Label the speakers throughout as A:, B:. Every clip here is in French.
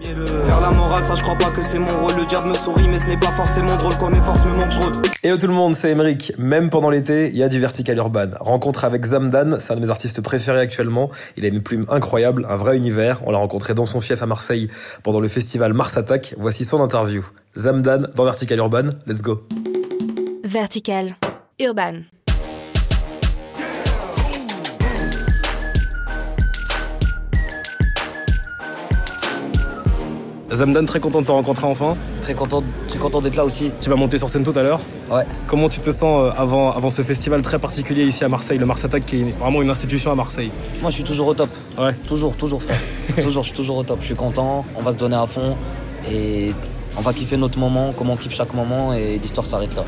A: Faire la morale, ça je crois pas que c'est mon rôle. Le diable me sourit, mais ce n'est pas forcément drôle. Quand mes forces me manquent, je
B: tout le monde, c'est Emeric. Même pendant l'été, il y a du vertical urban. Rencontre avec Zamdan, c'est un de mes artistes préférés actuellement. Il a une plume incroyable, un vrai univers. On l'a rencontré dans son fief à Marseille pendant le festival Mars Attack. Voici son interview. Zamdan dans Vertical Urban. Let's go.
C: Vertical Urban.
B: Zamdan, très content de te rencontrer enfin.
D: Très content, très content d'être là aussi.
B: Tu vas monter sur scène tout à l'heure.
D: Ouais.
B: Comment tu te sens euh, avant, avant ce festival très particulier ici à Marseille, le Mars Attack, qui est vraiment une institution à Marseille?
D: Moi, je suis toujours au top.
B: Ouais.
D: Toujours, toujours, frère. toujours, je suis toujours au top. Je suis content. On va se donner à fond et on va kiffer notre moment, comme on kiffe chaque moment et l'histoire s'arrête là.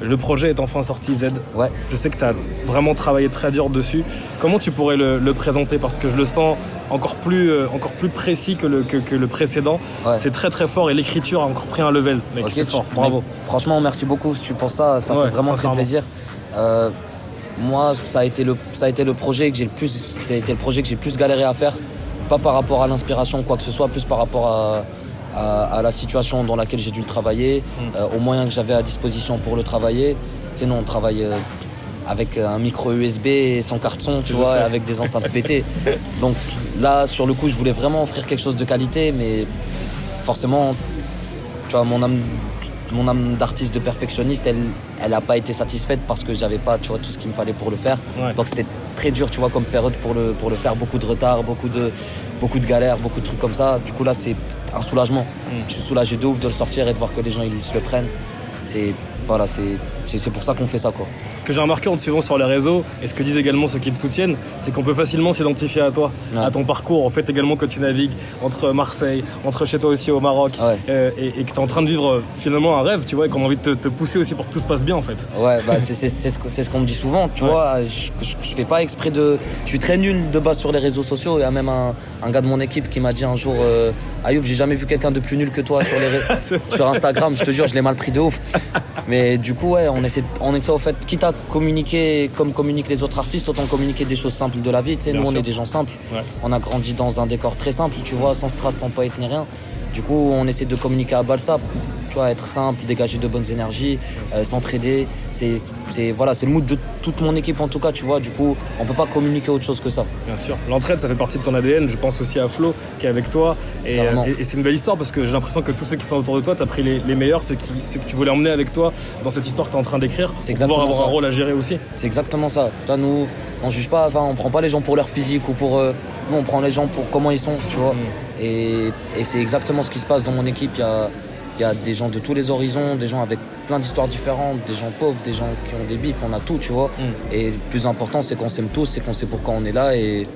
B: Le projet est enfin sorti, Z.
D: Ouais.
B: Je sais que tu as vraiment travaillé très dur dessus. Comment tu pourrais le, le présenter? Parce que je le sens encore plus, euh, encore plus précis que le, que, que le précédent.
D: Ouais.
B: C'est très très fort et l'écriture a encore pris un level. Mec, c'est
D: tu-
B: fort. Bravo.
D: Franchement, merci beaucoup. Si tu penses ça, ça
B: Ouais,
D: fait vraiment très plaisir. Euh, moi, ça a été le, ça a été le projet que j'ai le plus, ça a été le projet que j'ai le plus galéré à faire. Pas par rapport à l'inspiration ou quoi que ce soit, plus par rapport à, à, à la situation dans laquelle j'ai dû le travailler,
B: Mm.
D: euh, aux moyens que j'avais à disposition pour le travailler. Tu sais, on travaille euh, avec un micro USB et sans carton, tu
B: Je
D: vois,
B: sais.
D: avec des enceintes pétées. Donc là, sur le coup, je voulais vraiment offrir quelque chose de qualité, mais forcément, tu vois, mon âme, mon âme d'artiste, de perfectionniste, elle, elle a pas été satisfaite parce que j'avais pas, tu vois, tout ce qu'il me fallait pour le faire.
B: Ouais.
D: Donc c'était très dur, tu vois, comme période pour le, pour le faire, beaucoup de retard, beaucoup de, beaucoup de galères, beaucoup de trucs comme ça. Du coup là, c'est un soulagement.
B: Mm.
D: Je suis soulagé de ouf de le sortir et de voir que les gens ils se le prennent. C'est, voilà, c'est, c'est, pour ça qu'on fait ça, quoi.
B: Ce que j'ai remarqué en te suivant sur les réseaux, et ce que disent également ceux qui te soutiennent, c'est qu'on peut facilement s'identifier à toi,
D: Ouais.
B: à ton parcours. En fait, également que tu navigues entre Marseille, entre chez toi aussi au Maroc,
D: Ouais.
B: euh, et, et que tu es en train de vivre finalement un rêve, tu vois, et qu'on a envie de te, te pousser aussi pour que tout se passe bien en fait.
D: Ouais, bah c'est, ce, qu'on me dit souvent, tu
B: Ouais.
D: vois. Je, je, je fais pas exprès de. Je suis très nul de base sur les réseaux sociaux. Il y a même un, un gars de mon équipe qui m'a dit un jour euh, Ayoub, j'ai jamais vu quelqu'un de plus nul que toi sur, les sur Instagram. Je te jure, je l'ai mal pris de ouf. Mais du coup, ouais, on essaie, on essaie au fait, quitte à communiquer comme communiquent les autres artistes, autant communiquer des choses simples de la vie. Tu sais, nous, on est des gens simples.
B: Ouais.
D: On a grandi dans un décor très simple, tu vois, sans strass, sans poète ni rien. Du coup, on essaie de communiquer à Balsa, tu vois, être simple, dégager de bonnes énergies, euh, s'entraider. C'est, c'est, voilà, c'est le mood de toute mon équipe en tout cas, tu vois. Du coup, on peut pas communiquer autre chose que ça.
B: Bien sûr. L'entraide, ça fait partie de ton ADN. Je pense aussi à Flo qui est avec toi. Et,
D: Carrément.
B: et- et c'est une belle histoire parce que j'ai l'impression que tous ceux qui sont autour de toi, tu as pris les, les meilleurs, ceux, qui, ceux que tu voulais emmener avec toi dans cette histoire que tu es en train d'écrire.
D: C'est
B: pour pouvoir avoir un rôle à gérer aussi.
D: C'est exactement ça. Toi, nous, on juge pas, enfin, on prend pas les gens pour leur physique ou pour. euh, nous, on prend les gens pour comment ils sont, tu vois. Et, et c'est exactement ce qui se passe dans mon équipe. Il y a, il y a des gens de tous les horizons, des gens avec plein d'histoires différentes, des gens pauvres, des gens qui ont des bifs, on a tout, tu vois. Et le plus important, c'est qu'on s'aime tous, c'est qu'on sait pourquoi on est là et,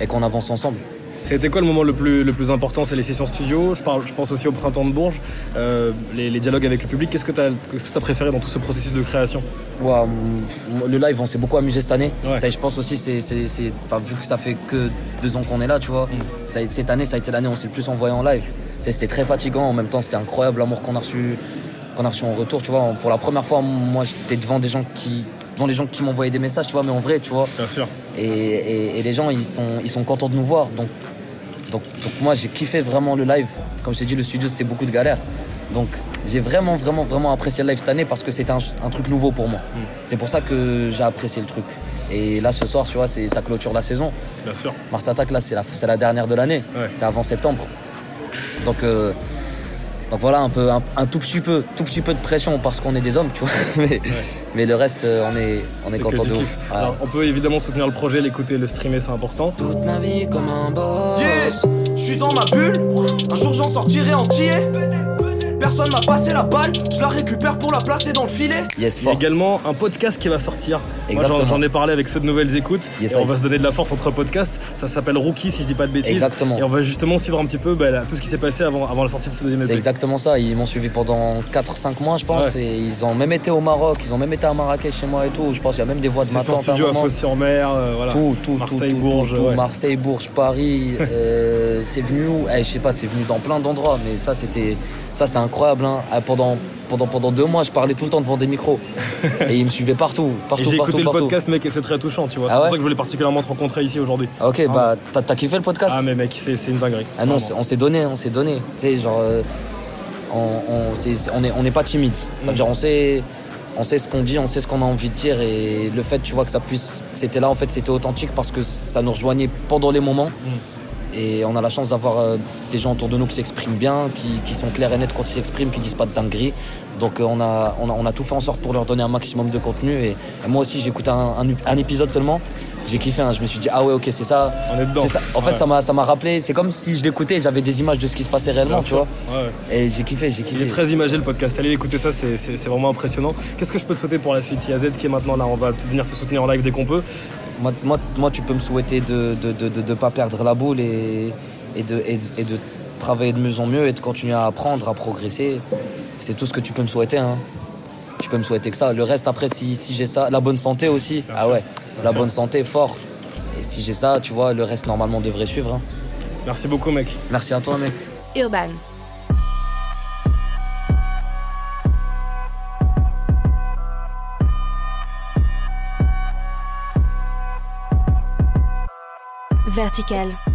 D: et qu'on avance ensemble.
B: C'était quoi le moment le plus, le plus important? C'est les sessions studio. Je, parle, je pense aussi au printemps de Bourges, euh, les, les dialogues avec le public. Qu'est-ce que tu as, préféré dans tout ce processus de création?
D: Mm, le live, on s'est beaucoup amusé cette année.
B: Ouais.
D: Ça, je pense aussi, c'est, vu que ça fait que deux ans qu'on est là, tu vois, ça été- cette année, ça a été l'année où on s'est le plus envoyé en live. C'était très fatigant, en même temps, c'était incroyable l'amour qu'on a reçu, qu'on a reçu en retour, tu vois. Pour la première fois, moi, j'étais devant des gens qui, devant les gens qui m'envoyaient des messages, tu vois, mais en vrai, tu vois.
B: Bien sûr.
D: Et, et- et les gens, ils sont, ils sont contents de nous voir. Donc, donc, donc moi, j'ai kiffé vraiment le live. Comme je t'ai dit, le studio, c'était beaucoup de galères. Donc, j'ai vraiment, vraiment, vraiment apprécié le live cette année parce que c'était un, un truc nouveau pour moi. C'est pour ça que j'ai apprécié le truc. Et là, ce soir, tu vois, c'est, ça clôture la saison.
B: Bien sûr.
D: Mars Attack, là, c'est la, c'est la dernière de l'année.
B: Ouais.
D: C'est avant septembre. Donc, euh, donc voilà, un, peu, un, un tout, petit peu, tout petit peu de pression parce qu'on est des hommes, tu vois. Mais, mais le reste, euh, on est, on est content de. Ouais.
B: Alors, on peut évidemment soutenir le projet, l'écouter, le streamer, c'est important.
D: Toute ma vie comme un boss.
A: Yes, je suis dans ma bulle. Un jour j'en sortirai entier. Personne m'a passé la balle. Je la récupère pour la placer dans le filet.
D: Yes,
B: Il y a également un podcast qui va sortir. Moi, j'en-
D: Exactement.
B: j'en ai parlé avec ceux de Nouvelles Écoutes.
D: Yes,
B: et on va se donner de la force entre podcasts. Ça s'appelle Rookie, si je dis pas de bêtises.
D: Exactement.
B: Et on va justement suivre un petit peu bah, là, tout ce qui s'est passé avant, avant la sortie de ce deuxième
D: C'est exactement ça. Ils m'ont suivi pendant 4-5 mois, je pense.
B: Ouais.
D: Et ils ont même été au Maroc, ils ont même été à Marrakech chez moi et tout. Je pense qu'il y a même des voix de ma tante à un
B: studio à. Fos-sur-Mer. euh, voilà.
D: Tout, tout,
B: Marseille,
D: tout, tout,
B: Bourges,
D: tout, tout.
B: ouais.
D: Marseille, Bourges, Paris. euh, c'est venu où? Eh, Je sais pas, c'est venu dans plein d'endroits. Mais ça, c'était, ça, c'est incroyable. Incroyable. Hein. Ah, Pendant, pendant, pendant deux mois, je parlais tout le temps devant des micros. et il me suivait partout, partout,
B: j'ai
D: partout,
B: écouté le podcast, mec, et c'est très touchant, tu vois. C'est
D: Ah
B: pour
D: ouais
B: ça que je voulais particulièrement te rencontrer ici aujourd'hui.
D: Ah, ok, bah t'as t'as kiffé le podcast
B: Ah, mais mec, c'est c'est une dinguerie.
D: Ah non, c'est- on s'est donné, on s'est donné. Tu sais, genre, euh, on, on, c'est- on est, on n'est pas timide. C'est-à-dire, on sait, on sait ce qu'on dit, on sait ce qu'on a envie de dire, et le fait, tu vois, que ça puisse, c'était là, en fait, c'était authentique parce que ça nous rejoignait pendant les moments. Et on a la chance d'avoir euh, des gens autour de nous qui s'expriment bien, qui, qui sont clairs et nets quand ils s'expriment, qui disent pas de dingueries. Donc euh, on a, on, a, on a tout fait en sorte pour leur donner un maximum de contenu. Et, et moi aussi, j'ai écouté un, un, un épisode seulement. J'ai kiffé, hein. je me suis dit, ah ouais, ok, c'est ça.
B: On est dedans.
D: Ça. En fait,
B: Ouais.
D: ça m'a ça m'a rappelé, c'est comme si je l'écoutais j'avais des images de ce qui se passait réellement, tu vois.
B: Ouais.
D: Et j'ai kiffé, j'ai
B: Il est très imagé le podcast. Allez écouter ça, c'est vraiment impressionnant. Qu'est-ce que je peux te souhaiter pour la suite? Il y a Z qui est maintenant là, on va venir te soutenir en live dès qu'on peut.
D: Moi, moi, moi, tu peux me souhaiter de de, de, de, de pas perdre la boule et, et, de, et, de, et de travailler de mieux en mieux et de continuer à apprendre, à progresser. C'est tout ce que tu peux me souhaiter. Hein. Tu peux me souhaiter que ça. Le reste, après, si, si j'ai ça, la bonne santé aussi.
B: Bien
D: ah
B: sûr.
D: ouais, la
B: sûr.
D: bonne santé, fort. Et si j'ai ça, tu vois, le reste, normalement, devrait suivre. hein.
B: Merci beaucoup, mec.
D: Merci à toi, mec.
A: Urban. Vertical.